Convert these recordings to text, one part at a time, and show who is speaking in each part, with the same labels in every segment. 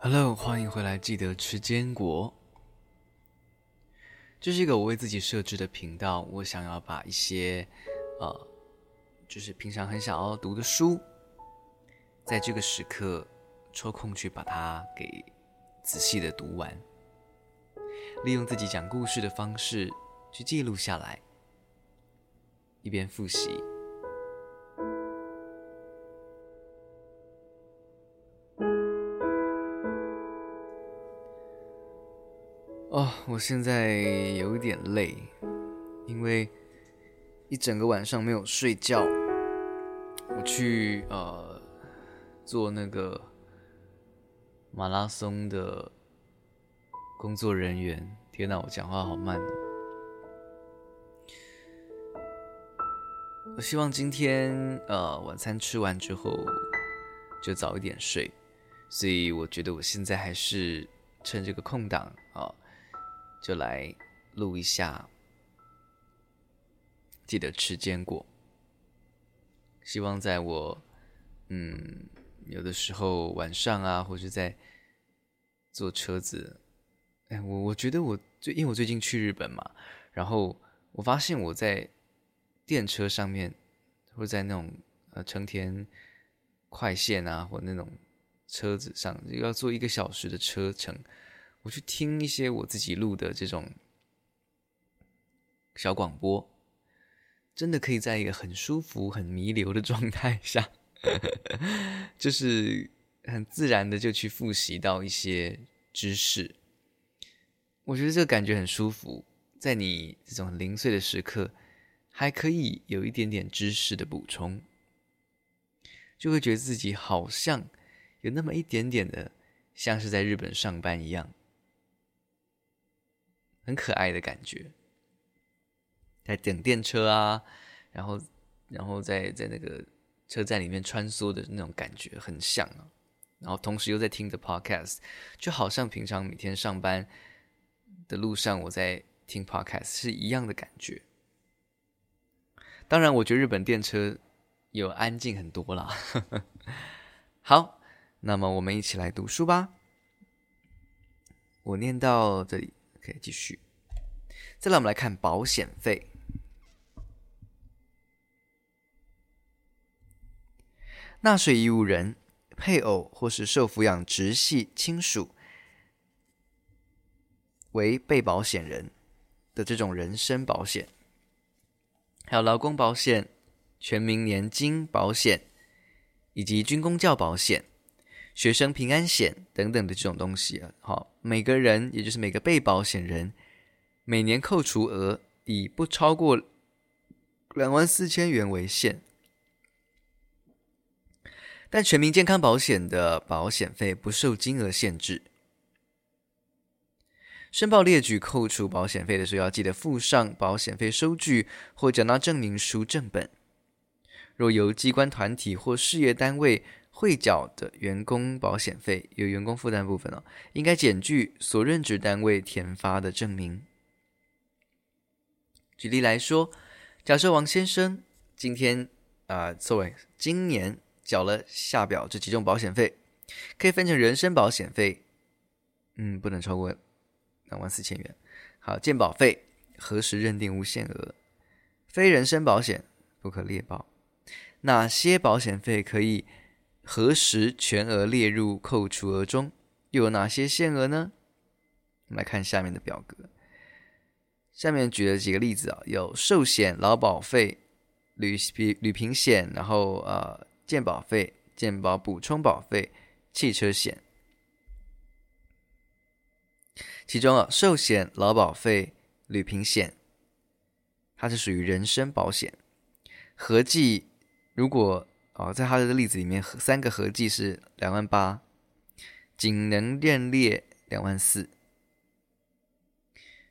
Speaker 1: Hello，欢迎回来。记得吃坚果。这是一个我为自己设置的频道，我想要把一些，呃，就是平常很想要读的书，在这个时刻抽空去把它给仔细的读完，利用自己讲故事的方式去记录下来，一边复习。我现在有一点累，因为一整个晚上没有睡觉。我去呃做那个马拉松的工作人员。天哪，我讲话好慢。我希望今天呃晚餐吃完之后就早一点睡，所以我觉得我现在还是趁这个空档啊。就来录一下，记得吃坚果。希望在我嗯有的时候晚上啊，或者在坐车子，哎，我我觉得我最因为我最近去日本嘛，然后我发现我在电车上面，或在那种呃成田快线啊，或那种车子上，要坐一个小时的车程。我去听一些我自己录的这种小广播，真的可以在一个很舒服、很弥留的状态下，就是很自然的就去复习到一些知识。我觉得这个感觉很舒服，在你这种零碎的时刻，还可以有一点点知识的补充，就会觉得自己好像有那么一点点的像是在日本上班一样。很可爱的感觉，在等电车啊，然后，然后在在那个车站里面穿梭的那种感觉很像啊，然后同时又在听着 podcast，就好像平常每天上班的路上我在听 podcast 是一样的感觉。当然，我觉得日本电车有安静很多啦。好，那么我们一起来读书吧。我念到这里。可以继续。再来，我们来看保险费。纳税义务人、配偶或是受抚养直系亲属为被保险人的这种人身保险，还有劳工保险、全民年金保险以及军工教保险。学生平安险等等的这种东西啊，好，每个人也就是每个被保险人，每年扣除额以不超过两万四千元为限，但全民健康保险的保险费不受金额限制。申报列举扣除保险费的时候，要记得附上保险费收据或缴纳证明书正本。若由机关团体或事业单位，汇缴的员工保险费有员工负担部分哦，应该减去所任职单位填发的证明。举例来说，假设王先生今天啊，作、为今年缴了下表这几种保险费，可以分成人身保险费，嗯，不能超过两万四千元。好，健保费何时认定无限额，非人身保险不可列报。哪些保险费可以？何时全额列入扣除额中，又有哪些限额呢？我们来看下面的表格。下面举了几个例子啊，有寿险、劳保费、旅旅平险，然后呃健保费、健保补充保费、汽车险。其中啊，寿险、劳保费、旅平险，它是属于人身保险，合计如果。哦，在他的例子里面，三个合计是两万八，仅能认列两万四。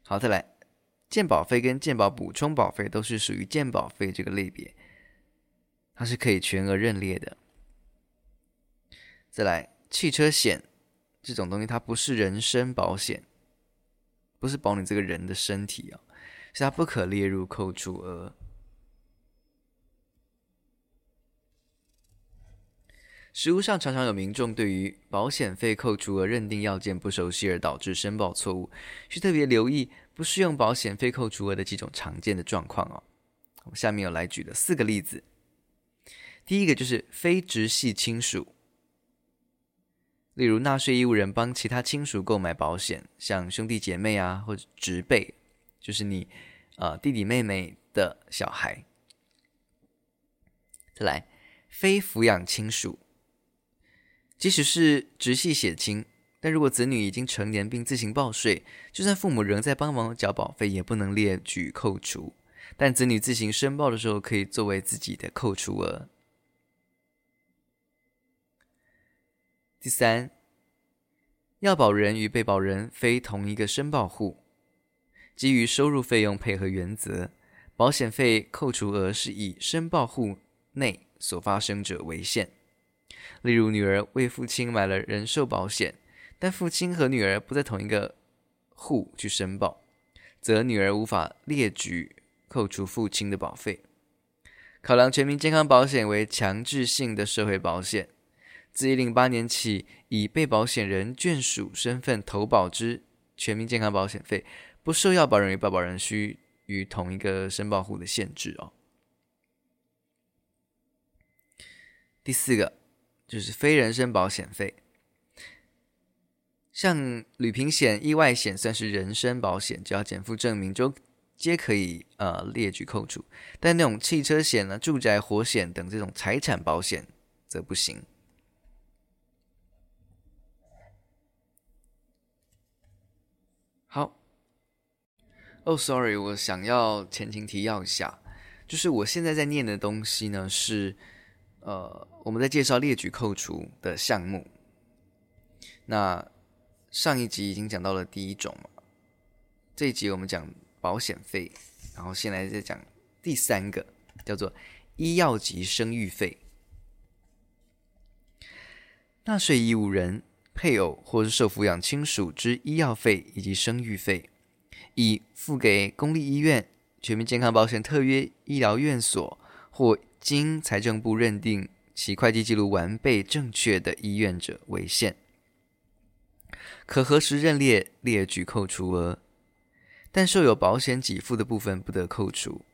Speaker 1: 好，再来，健保费跟健保补充保费都是属于健保费这个类别，它是可以全额认列的。再来，汽车险这种东西，它不是人身保险，不是保你这个人的身体啊，所以它不可列入扣除额。实务上常常有民众对于保险费扣除额认定要件不熟悉而导致申报错误，需特别留意不适用保险费扣除额的几种常见的状况哦。我下面有来举了四个例子。第一个就是非直系亲属，例如纳税义务人帮其他亲属购买保险，像兄弟姐妹啊，或者侄辈，就是你呃弟弟妹妹的小孩。再来，非抚养亲属。即使是直系血亲，但如果子女已经成年并自行报税，就算父母仍在帮忙缴保费，也不能列举扣除。但子女自行申报的时候，可以作为自己的扣除额。第三，要保人与被保人非同一个申报户，基于收入费用配合原则，保险费扣除额是以申报户内所发生者为限。例如，女儿为父亲买了人寿保险，但父亲和女儿不在同一个户去申报，则女儿无法列举扣除父亲的保费。考量全民健康保险为强制性的社会保险，自一零八年起，以被保险人眷属身份投保之全民健康保险费，不受要保人与被保人需于同一个申报户的限制哦。第四个。就是非人身保险费，像旅平险、意外险算是人身保险，只要减负证明就皆可以呃列举扣除。但那种汽车险呢、住宅火险等这种财产保险则不行。好，哦，sorry，我想要前情提要一下，就是我现在在念的东西呢是。呃，我们在介绍列举扣除的项目。那上一集已经讲到了第一种，这一集我们讲保险费，然后现在再讲第三个，叫做医药及生育费。纳税义务人、配偶或是受抚养亲属之医药费以及生育费，以付给公立医院、全民健康保险特约医疗院所或。经财政部认定其会计记录完备正确的医院者为限，可核实认列列举扣除额，但受有保险给付的部分不得扣除。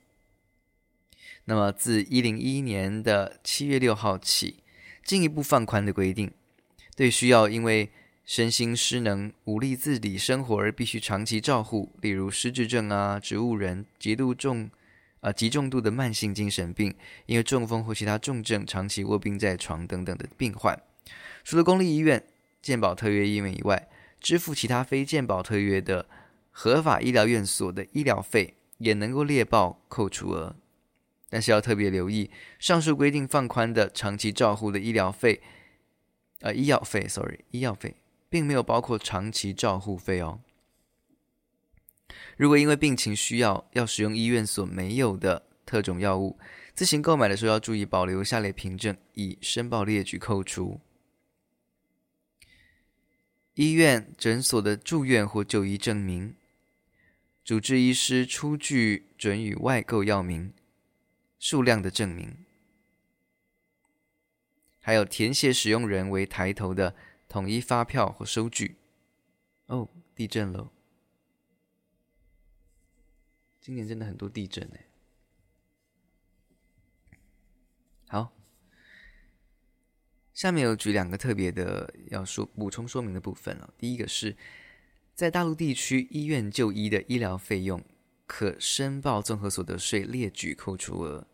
Speaker 1: 那么自一零一一年的七月六号起，进一步放宽的规定，对需要因为身心失能无力自理生活而必须长期照护，例如失智症啊、植物人、极度重。啊，极重度的慢性精神病，因为中风或其他重症长期卧病在床等等的病患，除了公立医院、健保特约医院以外，支付其他非健保特约的合法医疗院所的医疗费，也能够列报扣除额。但是要特别留意，上述规定放宽的长期照护的医疗费，呃，医药费，sorry，医药费，并没有包括长期照护费哦。如果因为病情需要要使用医院所没有的特种药物，自行购买的时候要注意保留下列凭证，以申报列举扣除：医院诊所的住院或就医证明、主治医师出具准予外购药名、数量的证明，还有填写使用人为抬头的统一发票或收据。哦，地震了。今年真的很多地震呢。好，下面有举两个特别的要说补充说明的部分了。第一个是在大陆地区医院就医的医疗费用，可申报综合所得税列举扣除额。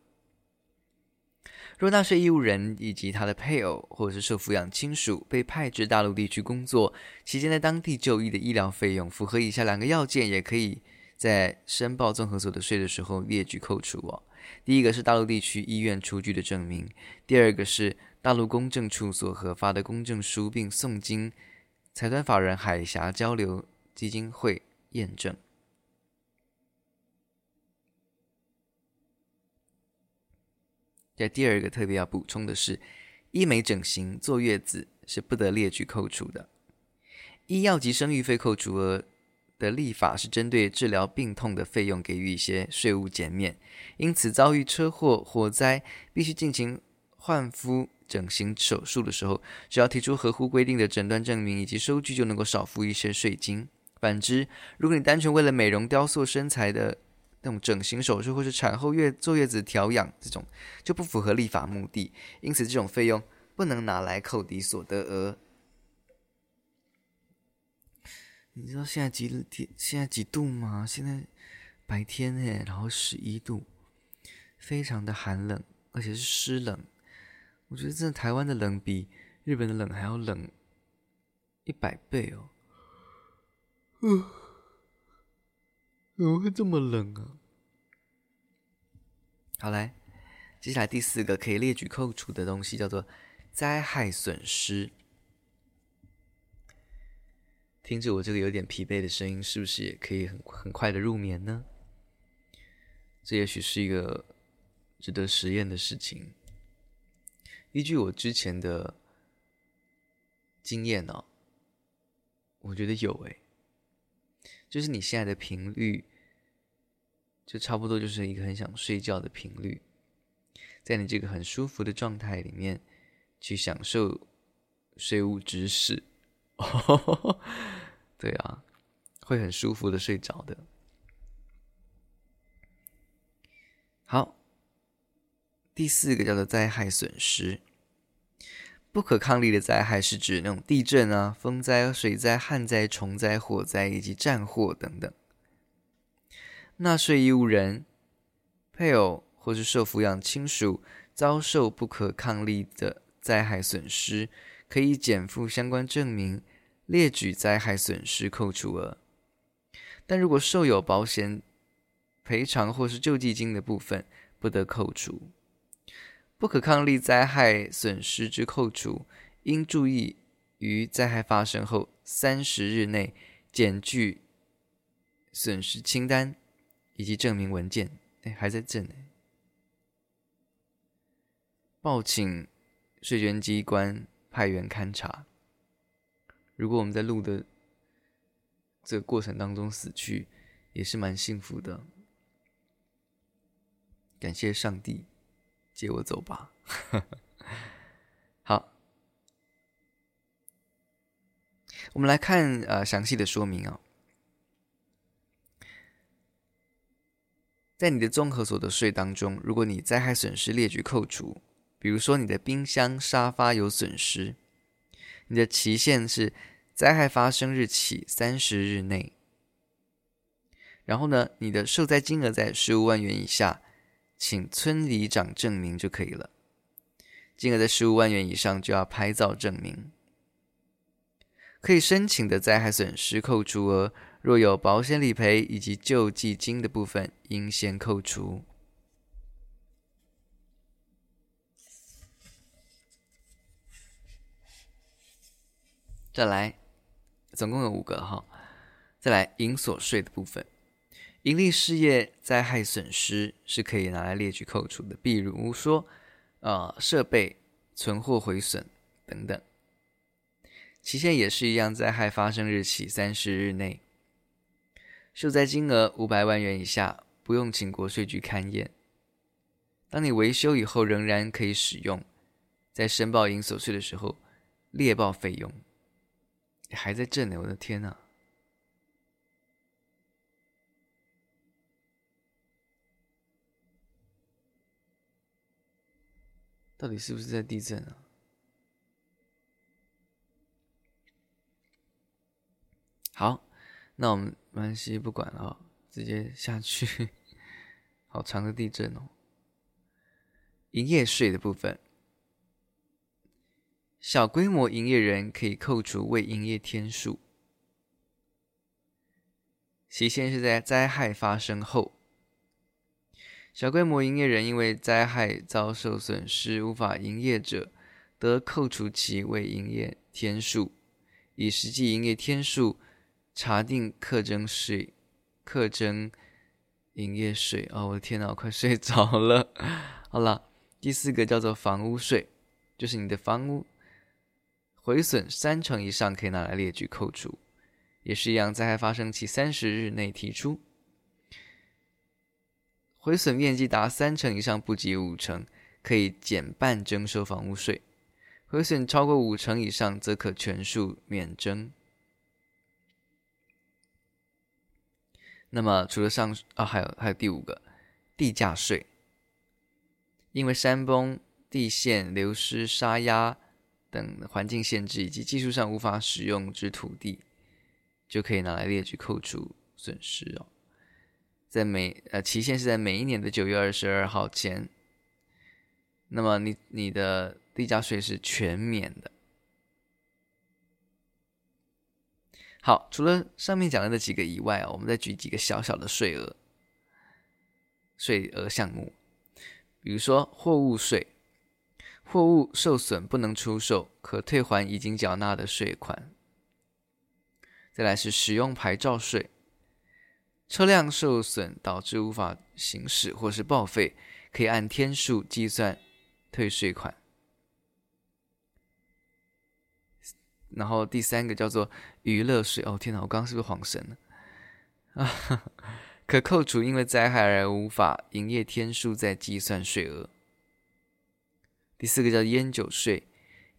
Speaker 1: 若纳税义务人以及他的配偶或者是受抚养亲属被派至大陆地区工作期间，在当地就医的医疗费用符合以下两个要件，也可以。在申报综合所得税的时候列举扣除哦。第一个是大陆地区医院出具的证明，第二个是大陆公证处所核发的公证书，并送经财团法人海峡交流基金会验证。在第二个特别要补充的是，医美整形、坐月子是不得列举扣除的。医药及生育费扣除额的立法是针对治疗病痛的费用给予一些税务减免，因此遭遇车祸、火灾必须进行换肤、
Speaker 2: 整形手术的时候，只要提出合乎规定的诊断证明以及收据，就能够少付一些税金。反之，如果你单纯为了美容、雕塑身材的那种整形手术，或是产后月坐月子调养这种，就不符合立法目的，因此这种费用不能拿来扣抵所得额。你知道现在几天？现在几度吗？现在白天诶，然后十一度，非常的寒冷，而且是湿冷。我觉得真的台湾的冷比日本的冷还要冷一百倍哦。嗯，怎么会这么冷啊？好来，接下来第四个可以列举扣除的东西叫做灾害损失。听着我这个有点疲惫的声音，是不是也可以很很快的入眠呢？这也许是一个值得实验的事情。依据我之前的经验呢、哦，我觉得有诶，就是你现在的频率，就差不多就是一个很想睡觉的频率，在你这个很舒服的状态里面，去享受睡雾知识。对啊，会很舒服的睡着的。好，第四个叫做灾害损失。不可抗力的灾害是指那种地震啊、风灾、水灾、旱灾、虫灾、火灾以及战祸等等。纳税义务人、配偶或是受抚养亲属遭受不可抗力的灾害损失，可以减负相关证明。列举灾害损失扣除额，但如果受有保险赔偿或是救济金的部分，不得扣除。不可抗力灾害损失之扣除，应注意于灾害发生后三十日内检具损失清单以及证明文件。哎，还在这呢。报请税捐机关派员勘查。如果我们在录的这个过程当中死去，也是蛮幸福的。感谢上帝，接我走吧。好，我们来看呃详细的说明啊、哦。在你的综合所得税当中，如果你灾害损失列举扣除，比如说你的冰箱、沙发有损失。你的期限是灾害发生日起三十日内，然后呢，你的受灾金额在十五万元以下，请村里长证明就可以了。金额在十五万元以上就要拍照证明。可以申请的灾害损失扣除额，若有保险理赔以及救济金的部分，应先扣除。再来，总共有五个哈。再来，营所税的部分，盈利事业灾害损失是可以拿来列举扣除的，比如说，呃，设备、存货毁损等等。期限也是一样，灾害发生日起三十日内。受灾金额五百万元以下，不用请国税局勘验。当你维修以后，仍然可以使用，在申报营所税的时候，列报费用。还在震呢！我的天呐！到底是不是在地震啊？好，那我们没关系，不管了哦，直接下去。好长的地震哦！营业税的部分。小规模营业人可以扣除未营业天数，期限是在灾害发生后。小规模营业人因为灾害遭受损失无法营业者，得扣除其未营业天数，以实际营业天数查定课征税、课征营业税。哦，我的天哪，我快睡着了。好了，第四个叫做房屋税，就是你的房屋。毁损三成以上可以拿来列举扣除，也是一样，灾害发生期三十日内提出。毁损面积达三成以上不及五成，可以减半征收房屋税，毁损超过五成以上，则可全数免征。那么除了上啊，还有还有第五个地价税，因为山崩、地陷、流失、沙压等环境限制以及技术上无法使用之土地，就可以拿来列举扣除损失哦。在每呃期限是在每一年的九月二十二号前，那么你你的地价税是全免的。好，除了上面讲的那几个以外啊，我们再举几个小小的税额、税额项目，比如说货物税，货物受损不能出售，可退还已经缴纳的税款。再来是使用牌照税，车辆受损导致无法行驶或是报废，可以按天数计算退税款。然后第三个叫做娱乐税哦，天哪，我刚刚是不是恍神了啊？可扣除因为灾害而无法营业天数再计算税额。第四个叫烟酒税，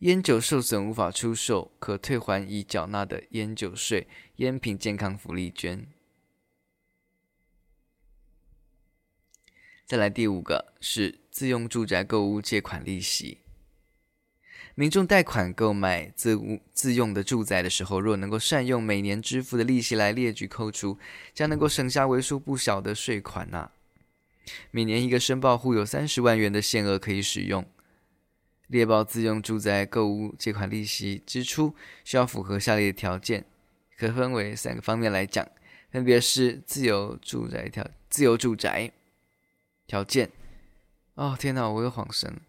Speaker 2: 烟酒受损无法出售，可退还已缴纳的烟酒税、烟品健康福利捐。再来第五个是自用住宅购物借款利息。民众贷款购买自屋自用的住宅的时候，若能够善用每年支付的利息来列举扣除，将能够省下为数不小的税款呐、每年一个申报户有三十万元的限额可以使用。猎豹自用住宅购物借款利息支出需要符合下列条件，可分为三个方面来讲，分别是自由住宅条自由住宅条件。哦，天哪，我又恍神了。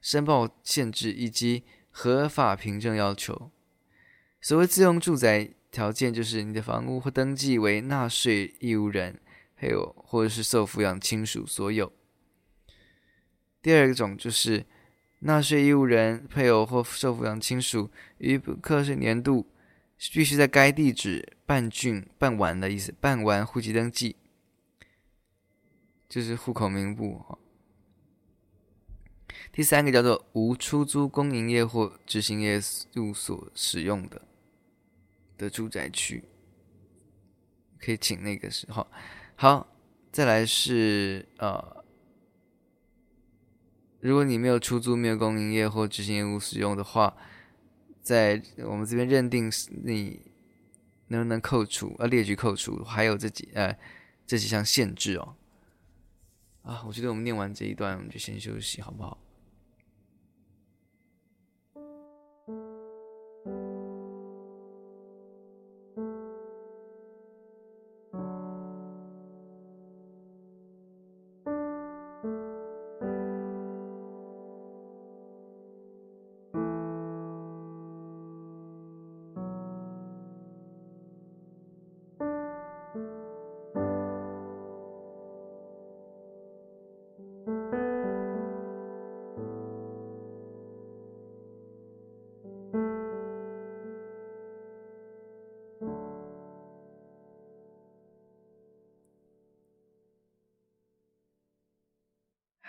Speaker 2: 申报限制以及合法凭证要求。所谓自用住宅条件，就是你的房屋或登记为纳税义务人，还有或者是受抚养亲属所有。第二种就是纳税义务人、配偶或受抚养亲属于课税年度必须在该地址办竣办完的意思，办完户籍登记，就是户口名簿第三个叫做无出租公营业或执行业务所使用的的住宅区，可以请那个时候。好，再来是呃，如果你没有出租、没有供营业或执行业务使用的话，在我们这边认定是你能不能扣除呃列举扣除，还有这几呃这几项限制哦。啊，我觉得我们念完这一段，我们就先休息，好不好？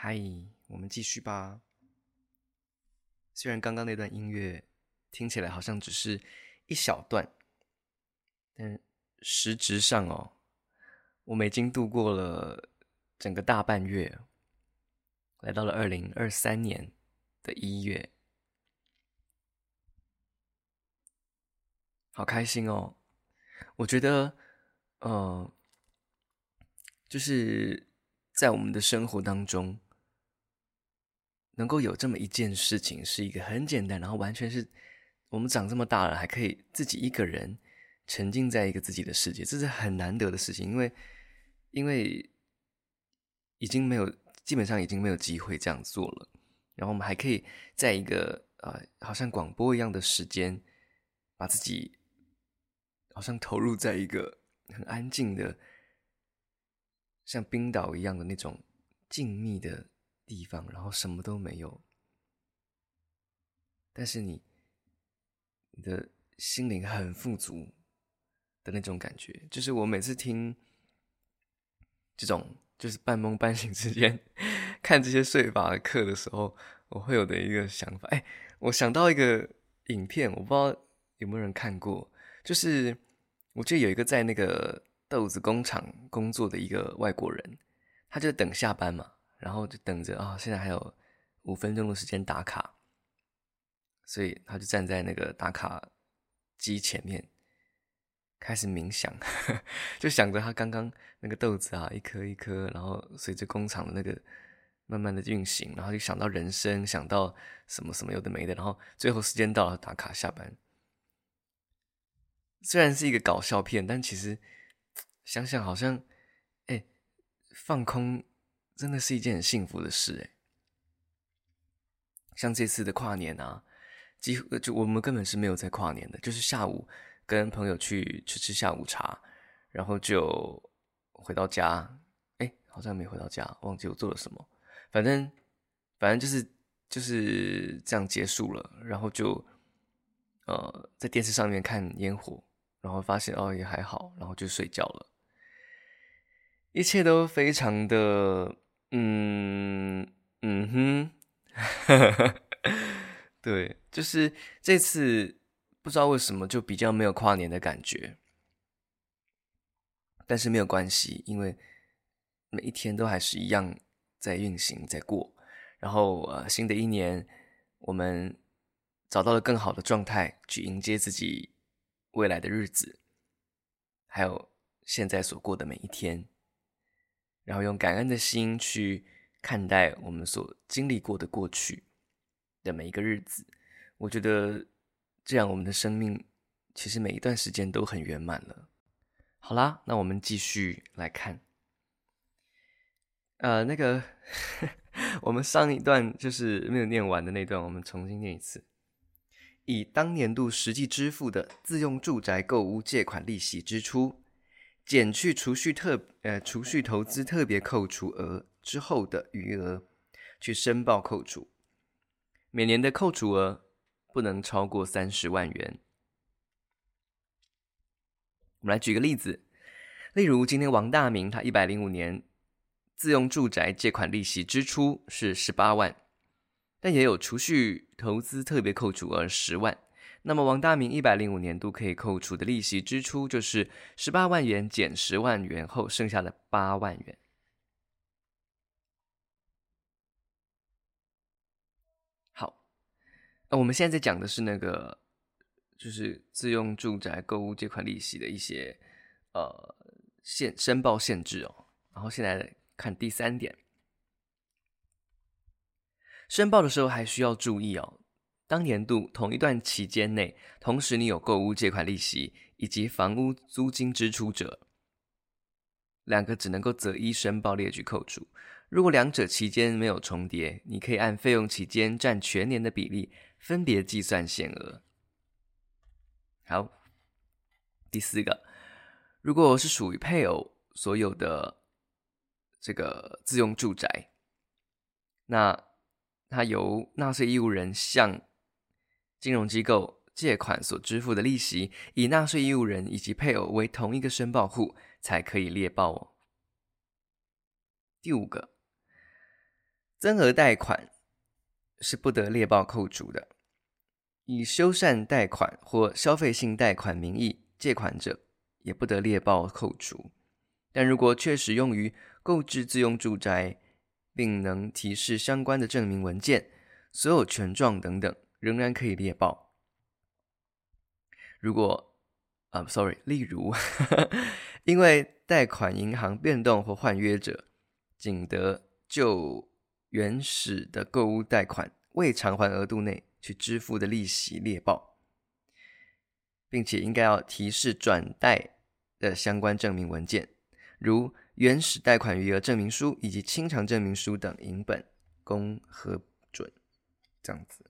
Speaker 2: 嗨，我们继续吧。虽然刚刚那段音乐听起来好像只是一小段，但实质上哦，我们已经度过了整个大半月，来到了二零二三年的一月，好开心哦！我觉得，呃，就是在我们的生活当中。能够有这么一件事情，是一个很简单，然后完全是我们长这么大了，还可以自己一个人沉浸在一个自己的世界，这是很难得的事情。因为，因为已经没有，基本上已经没有机会这样做了。然后我们还可以在一个呃，好像广播一样的时间，把自己好像投入在一个很安静的，像冰岛一样的那种静谧的。地方，然后什么都没有，但是你，你的心灵很富足的那种感觉，就是我每次听这种就是半梦半醒之间 看这些税法的课的时候，我会有的一个想法。哎，
Speaker 1: 我想到一个影片，我不知道有没有人看过，就是我记得有一个在那个豆子工厂工作的一个外国人，他就等下班嘛，然后就等着啊、现在还有五分钟的时间打卡，所以他就站在那个打卡机前面。开始冥想，就想着他刚刚那个豆子啊，一颗一颗，然后随着工厂的那个慢慢的运行，然后就想到人生，想到什么什么有的没的，然后最后时间到了，打卡下班。虽然是一个搞笑片，但其实想想好像，哎，放空真的是一件很幸福的事哎。像这次的跨年啊，几乎就我们根本是没有在跨年的，就是下午。跟朋友去吃吃下午茶，然后就回到家，哎，好像没回到家，忘记我做了什么。反正，反正就是就是这样结束了。然后就呃在电视上面看烟火，然后发现哦也还好，然后就睡觉了。一切都非常的嗯嗯哼，对，就是这次。不知道为什么就比较没有跨年的感觉，但是没有关系，因为每一天都还是一样在运行在过。然后呃，新的一年我们找到了更好的状态去迎接自己未来的日子，还有现在所过的每一天，然后用感恩的心去看待我们所经历过的过去的每一个日子，我觉得。这样，我们的生命其实每一段时间都很圆满了。好啦，那我们继续来看。呃，那个 我们上一段就是没有念完的那段，我们重新念一次。以当年度实际支付的自用住宅购屋借款利息支出，减去储蓄特呃储蓄投资特别扣除额之后的余额，去申报扣除。每年的扣除额。不能超过三十万元。我们来举个例子，例如今天王大明他一百零五年自用住宅借款利息支出是十八万，但也有储蓄投资特别扣除额十万，那么王大明一百零五年度可以扣除的利息支出就是十八万元减十万元后剩下的八万元。好我们现在在讲的是那个，就是自用住宅购物借款利息的一些呃限申报限制哦。然后现在看第三点，申报的时候还需要注意哦。当年度同一段期间内，同时你有购屋借款利息以及房屋租金支出者，两个只能够择一申报列举扣除。如果两者期间没有重叠，你可以按费用期间占全年的比例。分别计算限额。好，第四个，如果是属于配偶所有的这个自用住宅，那他由纳税义务人向金融机构借款所支付的利息，以纳税义务人以及配偶为同一个申报户，才可以列报哦。第五个，增额贷款是不得列报扣除的。以修缮贷款或消费性贷款名义借款者，也不得列报扣除。但如果确实用于购置自用住宅，并能提示相关的证明文件、所有权状等等，仍然可以列报。如果啊，uh，sorry，例如，因为贷款银行变动或换约者，仅得就原始的购物贷款未偿还额度内。去支付的利息列报，并且应该要提示转贷的相关证明文件，如原始贷款余额证明书以及清偿证明书等银本，供核准。这样子，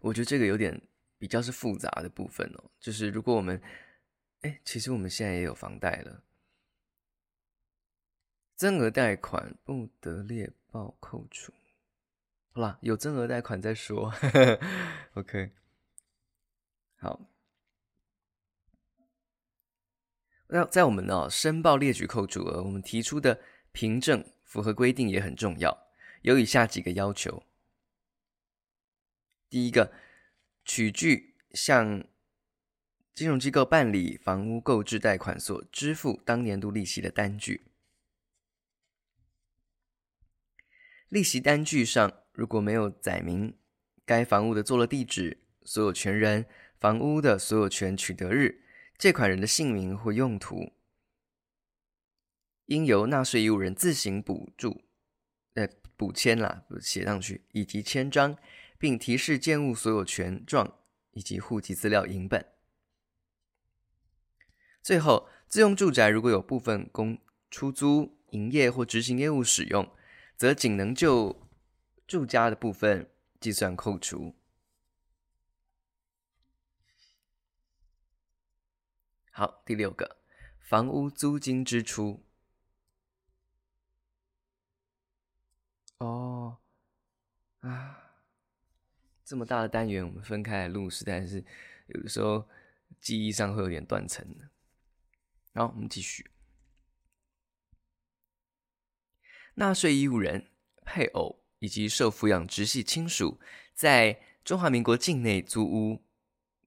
Speaker 1: 我觉得这个有点比较是复杂的部分哦。就是如果我们，哎，其实我们现在也有房贷了，增额贷款不得列报扣除。好啦，有增额贷款再说。OK，好。那在我们呢、申报列举扣除额，我们提出的凭证符合规定也很重要，有以下几个要求：第一个，取据向金融机构办理房屋购置贷款所支付当年度利息的单据。利息单据上如果没有载明该房屋的坐落地址、所有权人、房屋的所有权取得日、借款人的姓名或用途，应由纳税义务人自行补注，呃，补签啦，写上去，以及签章，并提示建物所有权状以及户籍资料影本。最后，自用住宅如果有部分供出租、营业或执行业务使用，则仅能就住家的部分计算扣除。好，第六个，房屋租金支出。哦，啊，这么大的单元，我们分开来录，实在是有的时候记忆上会有点断层的。好，我们继续。纳税义务人、配偶以及受抚养直系亲属，在中华民国境内租屋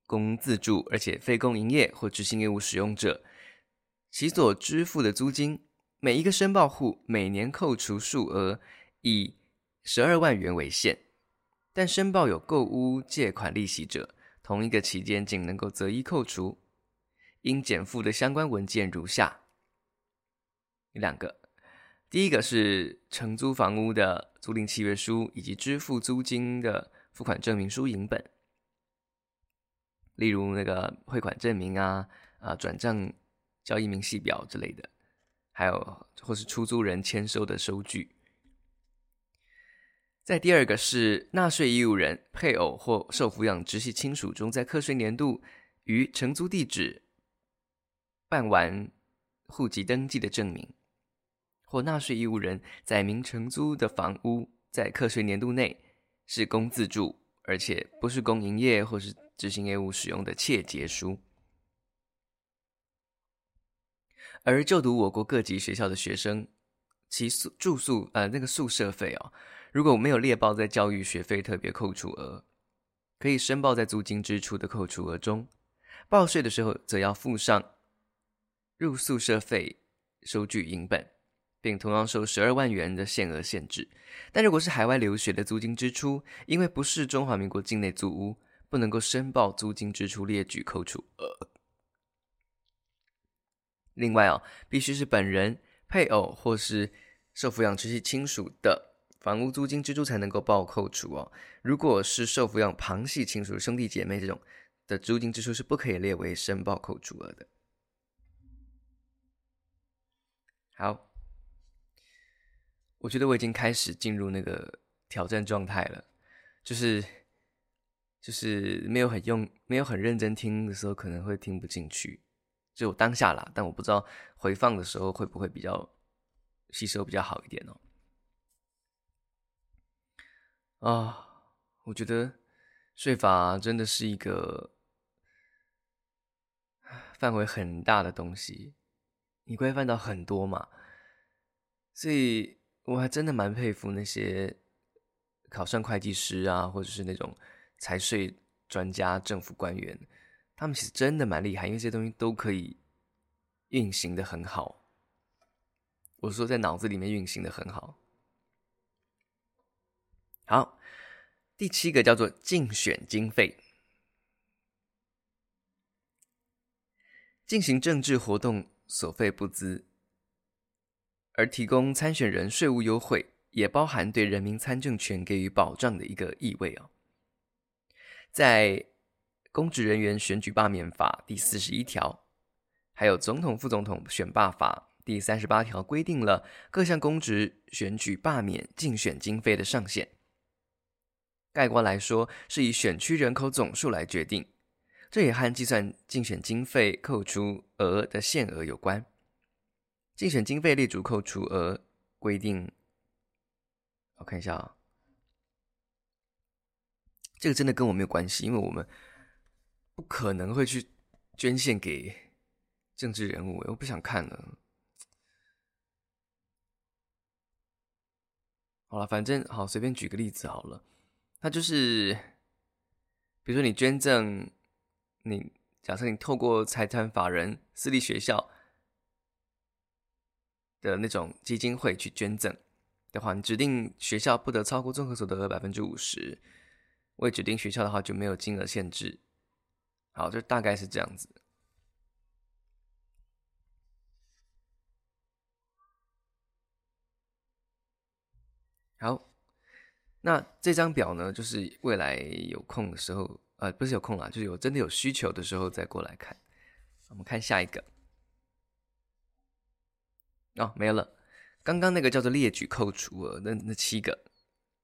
Speaker 1: 供自住，而且非供营业或执行业务使用者，其所支付的租金，每一个申报户每年扣除数额以十二万元为限，但申报有购屋借款利息者，同一个期间仅能够择一扣除。应减负的相关文件如下：有两个，第一个是承租房屋的租赁契约书以及支付租金的付款证明书影本，例如那个汇款证明啊、啊转账交易明细表之类的，还有或是出租人签收的收据。再第二个是纳税义务人、配偶或受抚养直系亲属中，在课税年度于承租地址。办完户籍登记的证明，或纳税义务人载明承租的房屋在课税年度内是公自住，而且不是供营业或是执行业务使用的切结书。而就读我国各级学校的学生，其宿住宿呃那个宿舍费哦，如果没有列报在教育学费特别扣除额，可以申报在租金支出的扣除额中。报税的时候则要附上。入宿舍费收据影本，并同样受十二万元的限额限制。但如果是海外留学的租金支出，因为不是中华民国境内租屋，不能够申报租金支出列举扣除额。另外哦，必须是本人、配偶或是受抚养直系亲属的房屋租金支出才能够报扣除哦。如果是受抚养旁系亲属、兄弟姐妹这种的租金支出是不可以列为申报扣除额的。好，我觉得我已经开始进入那个挑战状态了，就是就是没有很用、没有很认真听的时候，可能会听不进去。就我当下啦，但我不知道回放的时候会不会比较吸收比较好一点哦。啊，我觉得税法真的是一个范围很大的东西。你规范到很多嘛，所以我还真的蛮佩服那些考上会计师啊，或者是那种财税专家、政府官员，他们其实真的蛮厉害，因为这些东西都可以运行的很好。我说在脑子里面运行的很好。好，第七个叫做竞选经费，进行政治活动。所费不貲，而提供参选人税务优惠，也包含对人民参政权给予保障的一个意味哦。在《公职人员选举罢免法》第四十一条，还有《总统、副总统选罢法》第三十八条，规定了各项公职选举罢免竞选经费的上限。概括来说，是以选区人口总数来决定。这也和计算竞选经费扣除额的限额有关。竞选经费列足扣除额规定，我看一下啊，这个真的跟我没有关系，因为我们不可能会去捐献给政治人物，我不想看了。好了，反正好，随便举个例子好了，他就是。比如说你捐赠，你假设你透过财团法人私立学校的那种基金会去捐赠的话，你指定学校不得超过综合所得额百分之五十。未指定学校的话就没有金额限制。好，就大概是这样子。好，那这张表呢，就是未来有空的时候，呃，不是有空啦，就是有真的有需求的时候再过来看。我们看下一个。哦，没了。刚刚那个叫做列举扣除额，那那七个，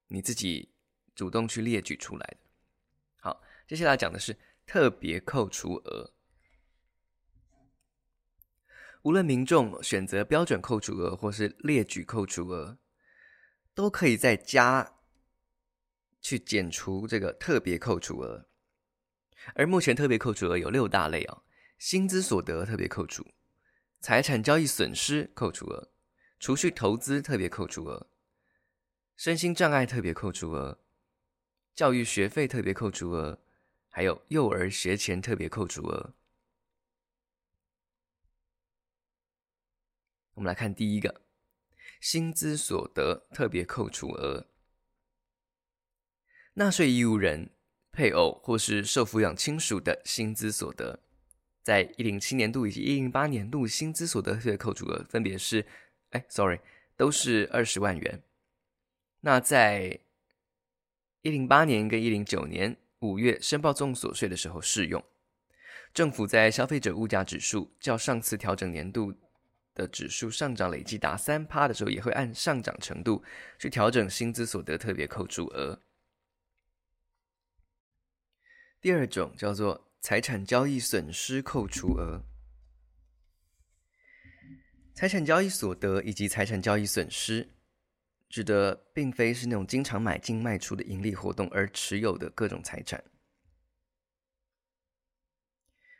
Speaker 1: 你自己主动去列举出来的。好，接下来讲的是特别扣除额。无论民众选择标准扣除额或是列举扣除额。都可以在家去减除这个特别扣除额，而目前特别扣除额有六大类哦：薪资所得特别扣除、财产交易损失扣除额、储蓄投资特别扣除额、身心障碍特别扣除额、教育学费特别扣除额，还有幼儿学前特别扣除额。我们来看第一个。薪资所得特别扣除额，纳税义务人、配偶或是受抚养亲属的薪资所得，在一零七年度以及一零八年度薪资所得特扣除额分别是，哎，sorry，都是二十万元。那在一零八年跟一零九年五月申报综所得税的时候适用。政府在消费者物价指数较上次调整年度的指数上涨累计达三趴的时候，也会按上涨程度去调整薪资所得特别扣除额。第二种叫做财产交易损失扣除额。财产交易所得以及财产交易损失，指的并非是那种经常买进卖出的盈利活动而持有的各种财产。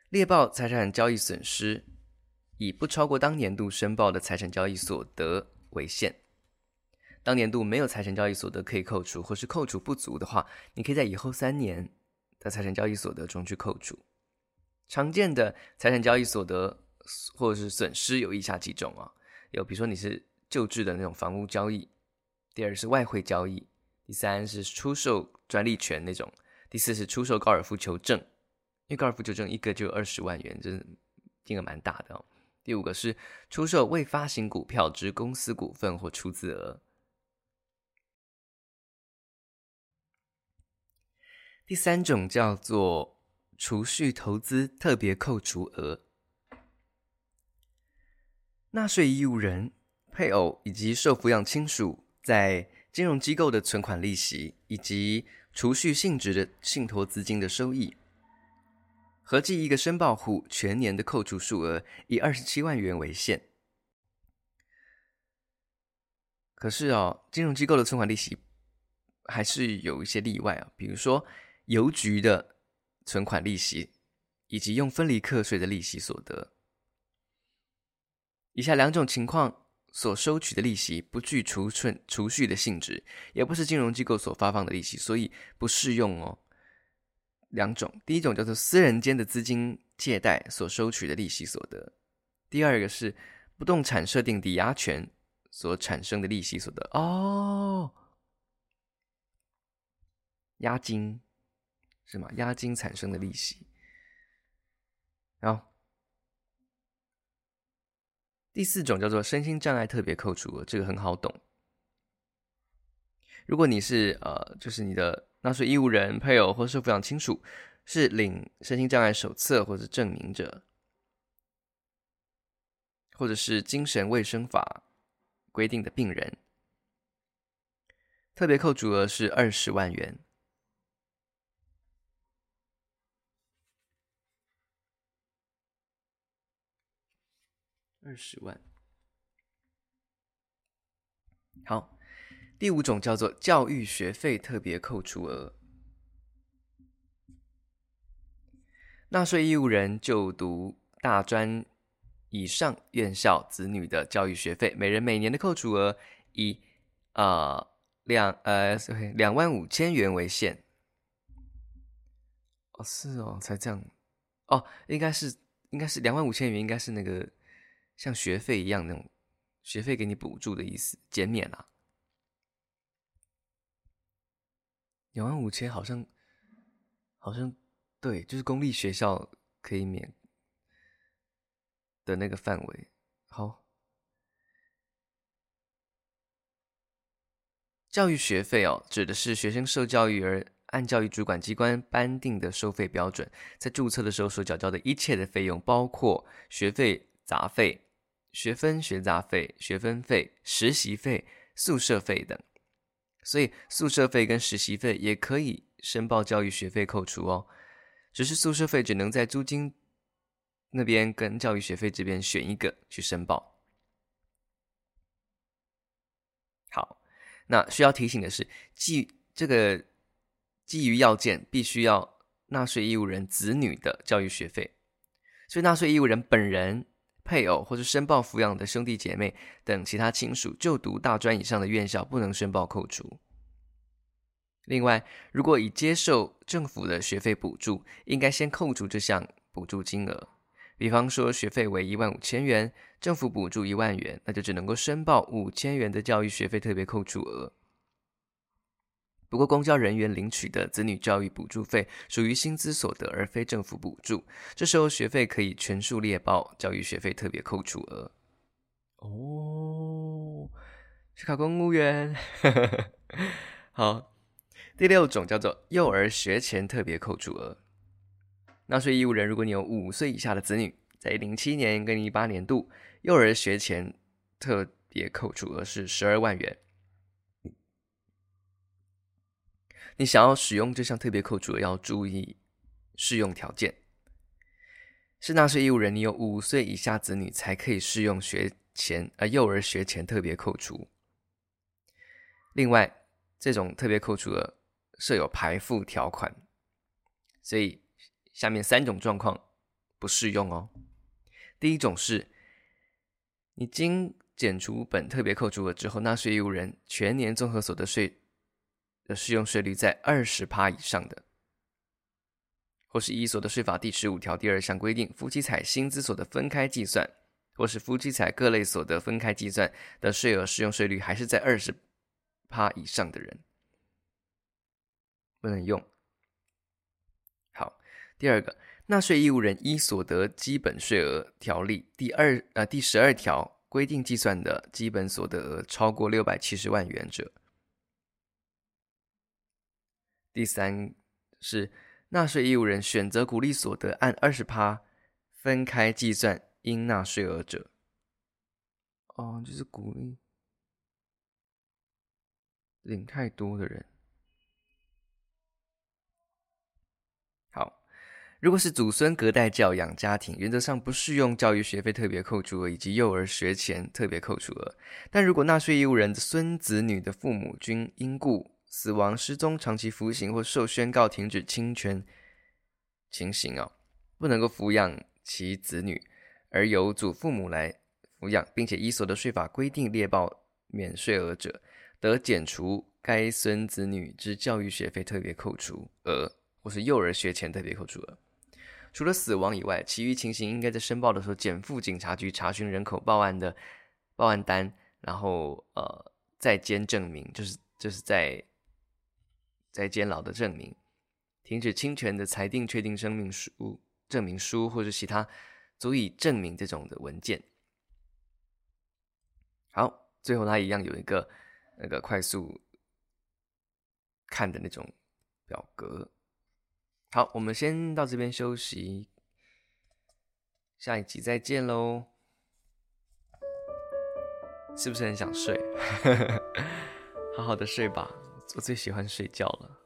Speaker 1: 猎报财产交易损失。以不超过当年度申报的财产交易所得为限，当年度没有财产交易所得可以扣除，或是扣除不足的话，你可以在以后三年的财产交易所得中去扣除。常见的财产交易所得或者是损失有以下几种啊，有比如说你是旧制的那种房屋交易，第二是外汇交易，第三是出售专利权那种，第四是出售高尔夫球证，因为高尔夫球证一个就二十万元，真金额蛮大的哦。第五个是出售未发行股票之公司股份或出资额。第三种叫做储蓄投资特别扣除额。纳税义务人、配偶以及受抚养亲属在金融机构的存款利息以及储蓄性质的信托资金的收益。合计一个申报户全年的扣除数额以二十七万元为限。可是哦，金融机构的存款利息还是有一些例外啊，比如说邮局的存款利息，以及用分离课税的利息所得。以下两种情况所收取的利息不具储存储蓄的性质，也不是金融机构所发放的利息，所以不适用哦。两种，第一种叫做私人间的资金借贷所收取的利息所得，第二个是不动产设定抵押权所产生的利息所得。哦，押金是吗？押金产生的利息。然后，第四种叫做身心障碍特别扣除额，这个很好懂。如果你是呃，就是你的。纳税义务人、配偶或是抚养亲属是领身心障碍手册或者证明者，或者是精神卫生法规定的病人，特别扣除额是二十万元。二十万。好。第五种叫做教育学费特别扣除额，纳税义务人就读大专以上院校子女的教育学费，每人每年的扣除额以啊两呃两万五千元为限。哦，是哦，才这样。哦，应该是，应该是两万五千元，应该是那个像学费一样那种学费给你补助的意思，减免啊。两万五千好像，好像对，就是公立学校可以免的那个范围。好，教育学费哦，指的是学生受教育而按教育主管机关颁定的收费标准，在注册的时候所缴交的一切的费用，包括学费、杂费、学分、学杂费、学分费、实习费、宿舍费等。所以宿舍费跟实习费也可以申报教育学费扣除哦，只是宿舍费只能在租金那边跟教育学费这边选一个去申报。好，那需要提醒的是，基这个基于要件，必须要纳税义务人子女的教育学费，所以纳税义务人本人。配偶或是申报抚养的兄弟姐妹等其他亲属就读大专以上的院校，不能申报扣除。另外，如果已接受政府的学费补助，应该先扣除这项补助金额。比方说，学费为一万五千元，政府补助一万元，那就只能够申报五千元的教育学费特别扣除额。不过，公教人员领取的子女教育补助费属于薪资所得，而非政府补助。这时候学费可以全数列报教育学费特别扣除额。哦，去考公务员。好，第六种叫做幼儿学前特别扣除额。纳税义务人，如果你有五岁以下的子女，在零七年跟一八年度，幼儿学前特别扣除额是十二万元。你想要使用这项特别扣除，要注意适用条件。是纳税义务人，你有五岁以下子女才可以适用学前呃幼儿学前特别扣除。另外，这种特别扣除额设有排富条款，所以下面三种状况不适用哦。第一种是，你经减除本特别扣除额之后，纳税义务人全年综合所得税。的适用税率在二十趴以上的，或是依所得税法第十五条第二项规定，夫妻采薪资所得分开计算，或是夫妻采各类所得分开计算的税额适用税率还是在二十趴以上的人，不能用。好，第二个，纳税义务人依所得基本税额条例第二呃第十二条规定计算的基本所得额超过六百七十万元者。第三是纳税义务人选择鼓励所得按二十趴分开计算应纳税额者，哦，就是鼓励领太多的人。好，如果是祖孙隔代教养家庭，原则上不适用教育学费特别扣除额以及幼儿学前特别扣除额，但如果纳税义务人的孙子女的父母均因故死亡、失踪、长期服刑或受宣告停止侵权情形哦，不能够抚养其子女，而由祖父母来抚养，并且依所得税法规定列报免税额者，得减除该孙子女之教育学费特别扣除额或是幼儿学前特别扣除额。除了死亡以外，其余情形应该在申报的时候减负警察局查询人口报案的报案单，然后呃在监证明，就是就是在。在监牢的证明、停止侵权的裁定、确定声明书、证明书或者其他足以证明这种的文件。好，最后它一样有一个那个快速看的那种表格。好，我们先到这边休息，下一集再见喽。是不是很想睡？好好的睡吧。我最喜欢睡觉了。